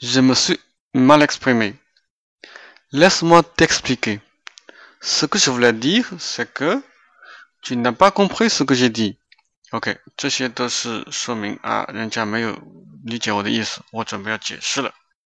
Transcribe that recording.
Je me suis mal exprimé. Laisse-moi t'expliquer. Ce que je voulais dire, c'est que tu n'as pas compris ce que j'ai dit. OK，这些都是说明啊，人家没有理解我的意思，我准备要解释了。